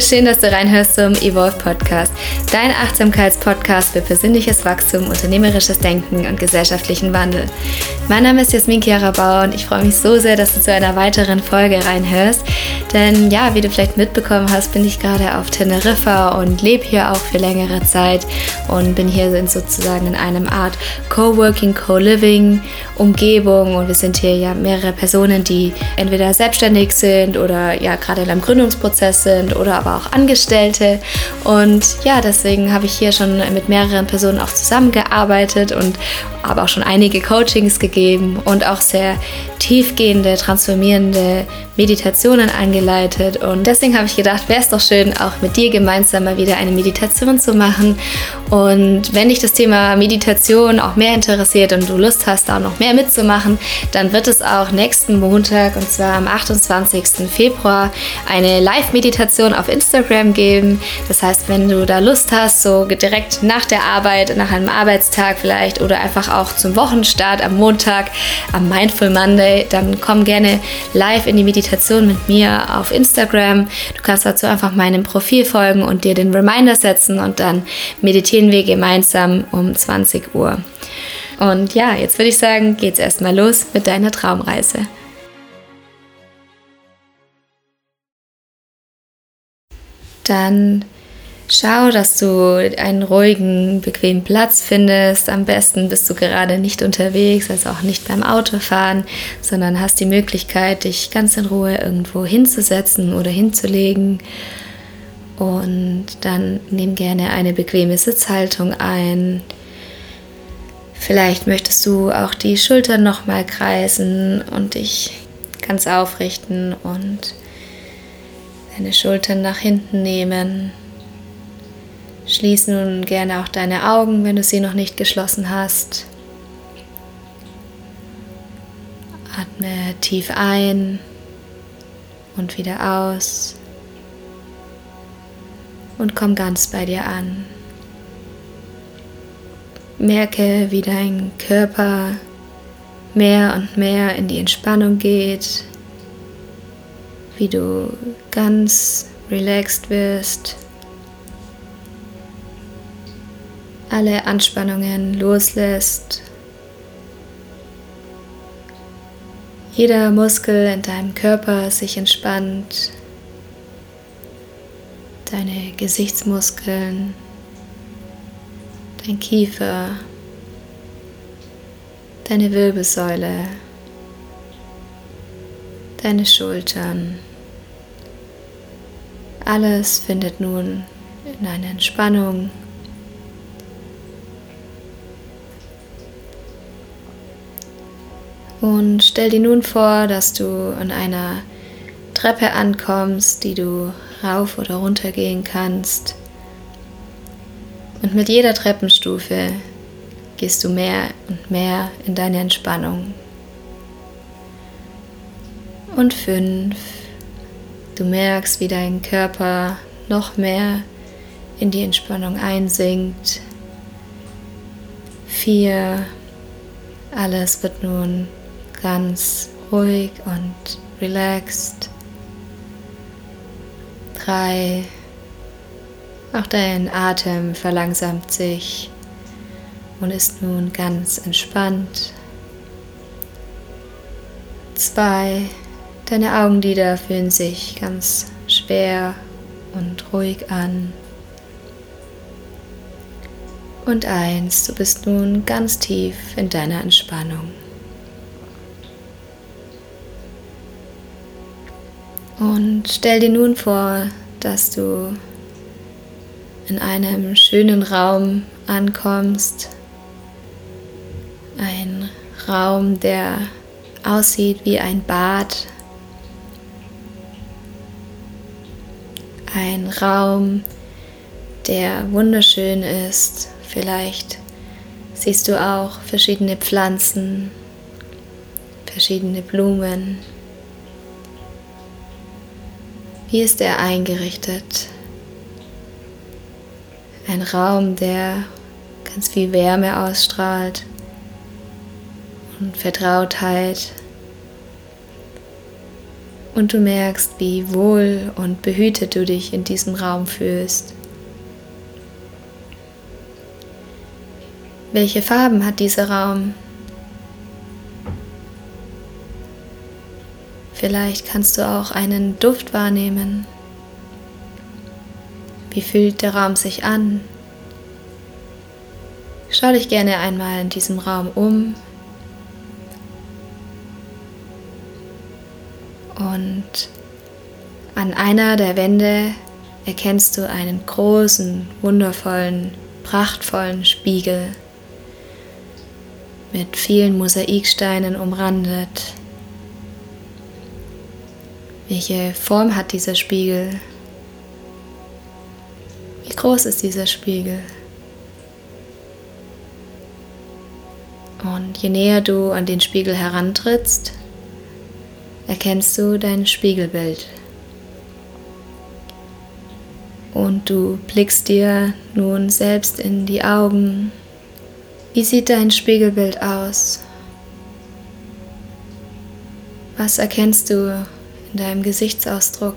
Schön, dass du reinhörst zum Evolve Podcast, dein Achtsamkeitspodcast für persönliches Wachstum, unternehmerisches Denken und gesellschaftlichen Wandel. Mein Name ist Jasmin Chiara Bauer und ich freue mich so sehr, dass du zu einer weiteren Folge reinhörst. Denn ja, wie du vielleicht mitbekommen hast, bin ich gerade auf Teneriffa und lebe hier auch für längere Zeit und bin hier sozusagen in einem Art Coworking, Co-Living Umgebung und wir sind hier ja mehrere Personen, die entweder selbstständig sind oder ja gerade in einem Gründungsprozess sind oder aber auch Angestellte. Und ja, deswegen habe ich hier schon mit mehreren Personen auch zusammengearbeitet und habe auch schon einige Coachings gegeben und auch sehr tiefgehende, transformierende Meditationen eingeleitet. Und deswegen habe ich gedacht, wäre es doch schön, auch mit dir gemeinsam mal wieder eine Meditation zu machen. Und wenn dich das Thema Meditation auch mehr interessiert und du Lust hast, da noch mehr mitzumachen, dann wird es auch nächsten Montag, und zwar am 28. Februar, eine Live-Meditation auf Instagram geben. Das heißt, wenn du da Lust hast, so direkt nach der Arbeit, nach einem Arbeitstag vielleicht oder einfach auch zum Wochenstart am Montag, am Mindful Monday, dann komm gerne live in die Meditation mit mir auf Instagram. Du kannst dazu einfach meinem Profil folgen und dir den Reminder setzen und dann meditieren wir gemeinsam um 20 Uhr. Und ja, jetzt würde ich sagen, geht's erstmal los mit deiner Traumreise. Dann schau, dass du einen ruhigen, bequemen Platz findest. Am besten bist du gerade nicht unterwegs, also auch nicht beim Autofahren, sondern hast die Möglichkeit, dich ganz in Ruhe irgendwo hinzusetzen oder hinzulegen. Und dann nimm gerne eine bequeme Sitzhaltung ein. Vielleicht möchtest du auch die Schultern nochmal kreisen und dich ganz aufrichten und deine Schultern nach hinten nehmen. Schließ nun gerne auch deine Augen, wenn du sie noch nicht geschlossen hast. Atme tief ein und wieder aus und komm ganz bei dir an. Merke, wie dein Körper mehr und mehr in die Entspannung geht, wie du ganz relaxed wirst, alle Anspannungen loslässt, jeder Muskel in deinem Körper sich entspannt, deine Gesichtsmuskeln, dein Kiefer, deine Wirbelsäule, deine Schultern. Alles findet nun in eine Entspannung. Und stell dir nun vor, dass du an einer Treppe ankommst, die du rauf oder runter gehen kannst. Und mit jeder Treppenstufe gehst du mehr und mehr in deine Entspannung. Und fünf, du merkst, wie dein Körper noch mehr in die Entspannung einsinkt. Vier, alles wird nun ganz ruhig und relaxed. Drei, auch dein Atem verlangsamt sich und ist nun ganz entspannt. Zwei, deine Augenlider fühlen sich ganz schwer und ruhig an. Und eins, du bist nun ganz tief in deiner Entspannung. Und stell dir nun vor, dass du in einem schönen Raum ankommst. Ein Raum, der aussieht wie ein Bad. Ein Raum, der wunderschön ist. Vielleicht siehst du auch verschiedene Pflanzen, verschiedene Blumen. Wie ist er eingerichtet? Ein Raum, der ganz viel Wärme ausstrahlt und Vertrautheit. Und du merkst, wie wohl und behütet du dich in diesem Raum fühlst. Welche Farben hat dieser Raum? Vielleicht kannst du auch einen Duft wahrnehmen. Wie fühlt der Raum sich an? Schau dich gerne einmal in diesem Raum um und an einer der Wände erkennst du einen großen, wundervollen, prachtvollen Spiegel mit vielen Mosaiksteinen umrandet. Welche Form hat dieser Spiegel? Wie groß ist dieser Spiegel? Und je näher du an den Spiegel herantrittst, erkennst du dein Spiegelbild. Und du blickst dir nun selbst in die Augen wie sieht dein Spiegelbild aus? Was erkennst du in deinem Gesichtsausdruck?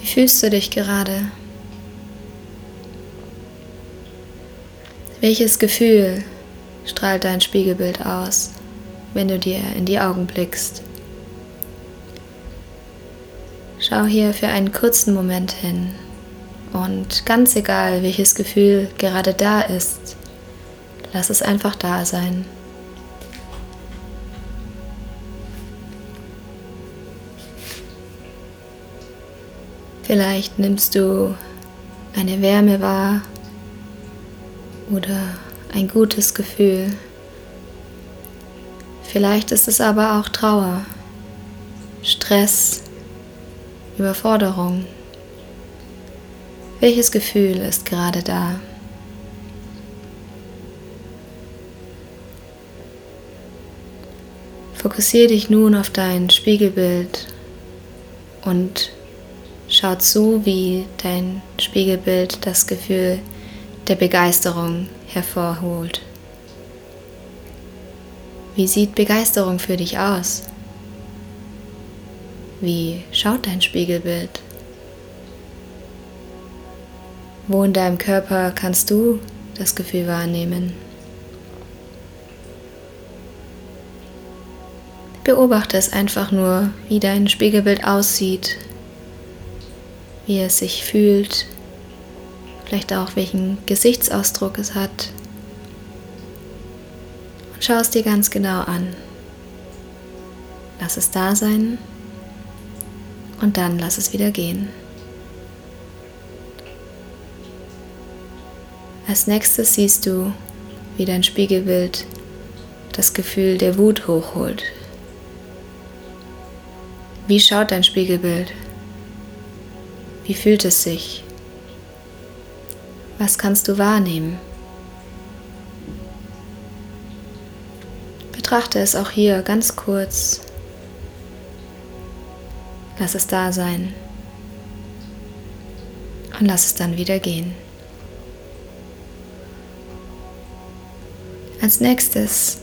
Wie fühlst du dich gerade? Welches Gefühl strahlt dein Spiegelbild aus, wenn du dir in die Augen blickst? Schau hier für einen kurzen Moment hin. Und ganz egal, welches Gefühl gerade da ist, lass es einfach da sein. Vielleicht nimmst du eine Wärme wahr oder ein gutes Gefühl. Vielleicht ist es aber auch Trauer, Stress, Überforderung. Welches Gefühl ist gerade da? Fokussiere dich nun auf dein Spiegelbild und schau zu, wie dein Spiegelbild das Gefühl der Begeisterung hervorholt. Wie sieht Begeisterung für dich aus? Wie schaut dein Spiegelbild? Wo in deinem Körper kannst du das Gefühl wahrnehmen? Beobachte es einfach nur, wie dein Spiegelbild aussieht, wie es sich fühlt, vielleicht auch welchen Gesichtsausdruck es hat. Und schau es dir ganz genau an. Lass es da sein und dann lass es wieder gehen. Als nächstes siehst du, wie dein Spiegelbild das Gefühl der Wut hochholt. Wie schaut dein Spiegelbild? Wie fühlt es sich? Was kannst du wahrnehmen? Betrachte es auch hier ganz kurz. Lass es da sein. Und lass es dann wieder gehen. Als nächstes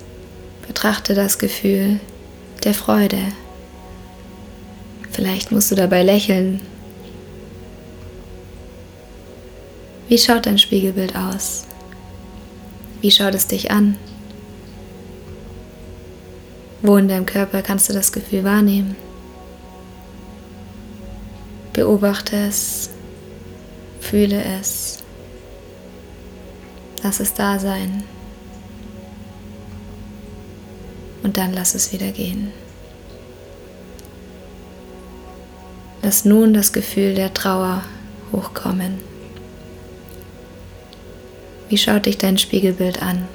betrachte das Gefühl der Freude. Vielleicht musst du dabei lächeln. Wie schaut dein Spiegelbild aus? Wie schaut es dich an? Wo in deinem Körper kannst du das Gefühl wahrnehmen? Beobachte es, fühle es, lass es da sein und dann lass es wieder gehen. Lass nun das Gefühl der Trauer hochkommen. Wie schaut dich dein Spiegelbild an?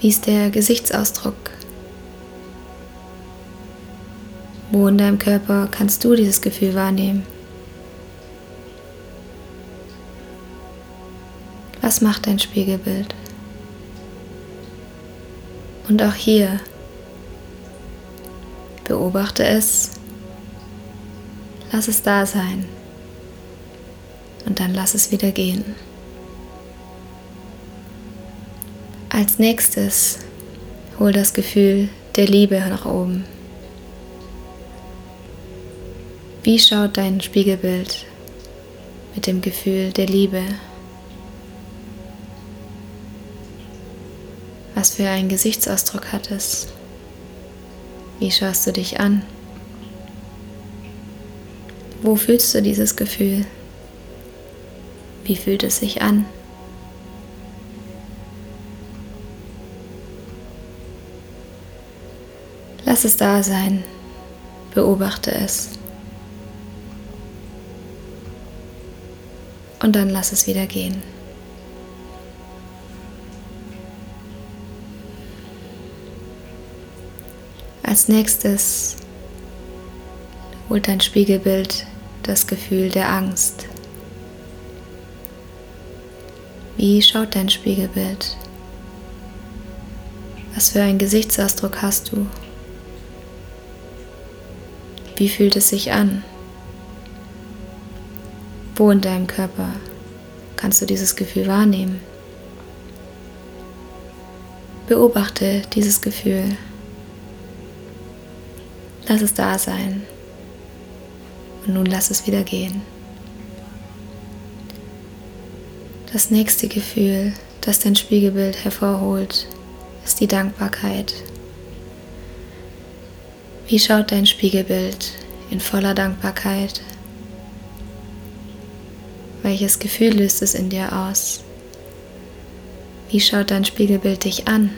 Wie ist der Gesichtsausdruck? Wo in deinem Körper kannst du dieses Gefühl wahrnehmen? Was macht dein Spiegelbild? Und auch hier beobachte es, lass es da sein und dann lass es wieder gehen. Als nächstes hol das Gefühl der Liebe nach oben. Wie schaut dein Spiegelbild mit dem Gefühl der Liebe? Was für einen Gesichtsausdruck hat es? Wie schaust du dich an? Wo fühlst du dieses Gefühl? Wie fühlt es sich an? Lass es da sein. Beobachte es. Und dann lass es wieder gehen. Als nächstes holt dein Spiegelbild das Gefühl der Angst. Wie schaut dein Spiegelbild? Was für einen Gesichtsausdruck hast du? Wie fühlt es sich an? Wo in deinem Körper kannst du dieses Gefühl wahrnehmen? Beobachte dieses Gefühl. Lass es da sein. Und nun lass es wieder gehen. Das nächste Gefühl, das dein Spiegelbild hervorholt, ist die Dankbarkeit. Wie schaut dein Spiegelbild in voller Dankbarkeit? Welches Gefühl löst es in dir aus? Wie schaut dein Spiegelbild dich an?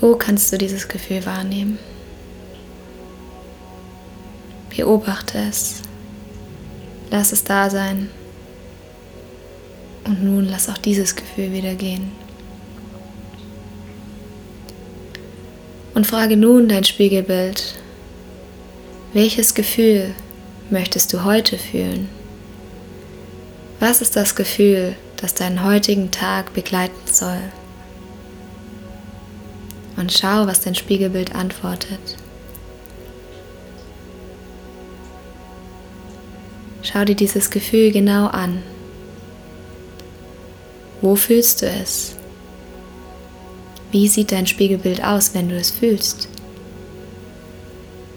Wo kannst du dieses Gefühl wahrnehmen? Beobachte es. Lass es da sein. Und nun lass auch dieses Gefühl wieder gehen. Und frage nun dein Spiegelbild, welches Gefühl möchtest du heute fühlen? Was ist das Gefühl, das deinen heutigen Tag begleiten soll? Und schau, was dein Spiegelbild antwortet. Schau dir dieses Gefühl genau an. Wo fühlst du es? Wie sieht dein Spiegelbild aus, wenn du es fühlst?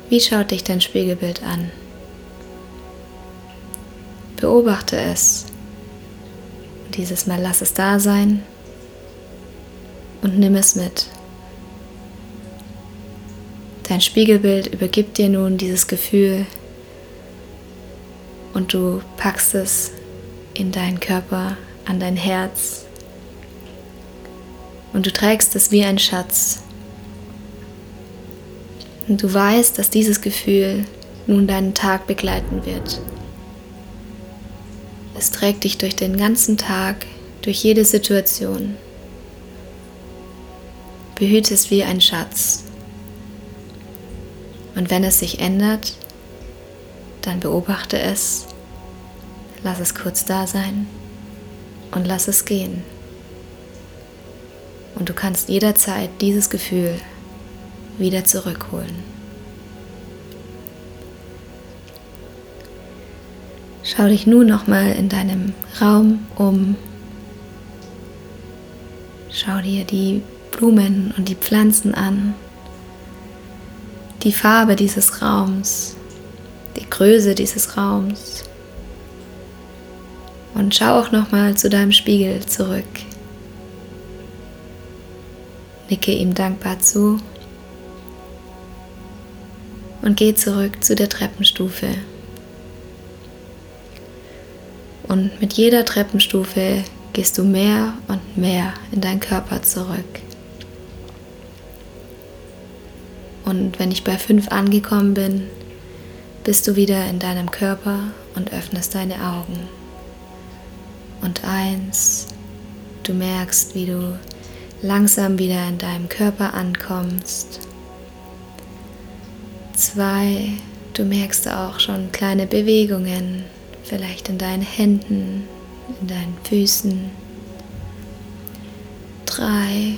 Wie schaut dich dein Spiegelbild an? Beobachte es. Dieses Mal lass es da sein und nimm es mit. Dein Spiegelbild übergibt dir nun dieses Gefühl und du packst es in deinen Körper, an dein Herz und du trägst es wie ein Schatz. Und du weißt, dass dieses Gefühl nun deinen Tag begleiten wird. Es trägt dich durch den ganzen Tag, durch jede Situation. Behüte es wie ein Schatz. Und wenn es sich ändert, dann beobachte es, lass es kurz da sein und lass es gehen. Und du kannst jederzeit dieses Gefühl wieder zurückholen. Schau dich nun nochmal in deinem Raum um. Schau dir die Blumen und die Pflanzen an, die Farbe dieses Raums, die Größe dieses Raums. Und schau auch nochmal zu deinem Spiegel zurück. Nicke ihm dankbar zu und geh zurück zu der Treppenstufe. Und mit jeder Treppenstufe gehst du mehr und mehr in deinen Körper zurück. Und wenn ich bei fünf angekommen bin, bist du wieder in deinem Körper und öffnest deine Augen. Und eins, du merkst, wie du langsam wieder in deinem Körper ankommst. Zwei, du merkst auch schon kleine Bewegungen, vielleicht in deinen Händen, in deinen Füßen. Drei,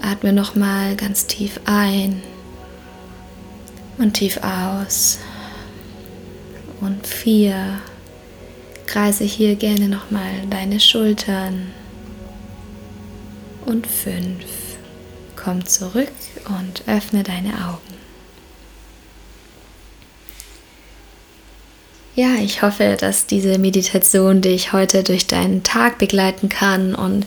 atme nochmal ganz tief ein und tief aus. Und vier, Kreise hier gerne nochmal deine Schultern. Und fünf. Komm zurück und öffne deine Augen. Ja, ich hoffe, dass diese Meditation dich heute durch deinen Tag begleiten kann und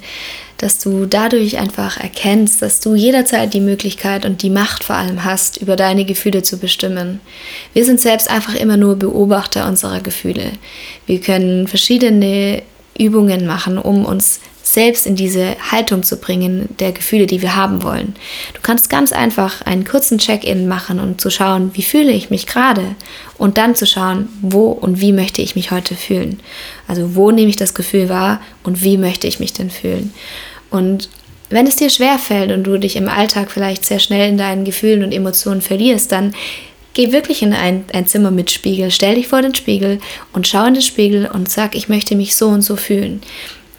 dass du dadurch einfach erkennst, dass du jederzeit die Möglichkeit und die Macht vor allem hast, über deine Gefühle zu bestimmen. Wir sind selbst einfach immer nur Beobachter unserer Gefühle. Wir können verschiedene Übungen machen, um uns selbst in diese Haltung zu bringen der Gefühle, die wir haben wollen. Du kannst ganz einfach einen kurzen Check-in machen und zu schauen, wie fühle ich mich gerade und dann zu schauen, wo und wie möchte ich mich heute fühlen. Also wo nehme ich das Gefühl wahr und wie möchte ich mich denn fühlen. Und wenn es dir schwer fällt und du dich im Alltag vielleicht sehr schnell in deinen Gefühlen und Emotionen verlierst, dann Geh wirklich in ein, ein Zimmer mit Spiegel, stell dich vor den Spiegel und schau in den Spiegel und sag, ich möchte mich so und so fühlen.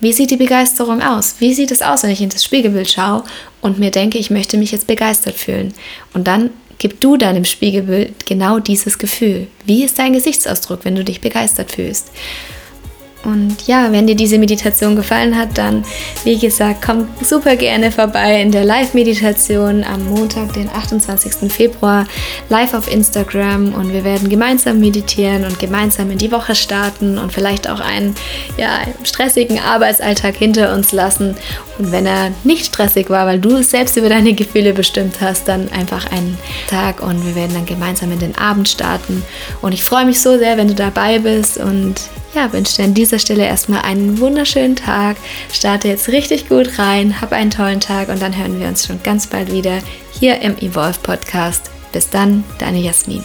Wie sieht die Begeisterung aus? Wie sieht es aus, wenn ich in das Spiegelbild schaue und mir denke, ich möchte mich jetzt begeistert fühlen? Und dann gib du deinem Spiegelbild genau dieses Gefühl. Wie ist dein Gesichtsausdruck, wenn du dich begeistert fühlst? Und ja, wenn dir diese Meditation gefallen hat, dann, wie gesagt, komm super gerne vorbei in der Live-Meditation am Montag, den 28. Februar, live auf Instagram und wir werden gemeinsam meditieren und gemeinsam in die Woche starten und vielleicht auch einen ja, stressigen Arbeitsalltag hinter uns lassen. Und wenn er nicht stressig war, weil du selbst über deine Gefühle bestimmt hast, dann einfach einen Tag und wir werden dann gemeinsam in den Abend starten. Und ich freue mich so sehr, wenn du dabei bist und ja, wünsche dir an dieser Stelle erstmal einen wunderschönen Tag. Starte jetzt richtig gut rein, hab einen tollen Tag und dann hören wir uns schon ganz bald wieder hier im Evolve Podcast. Bis dann, deine Jasmin.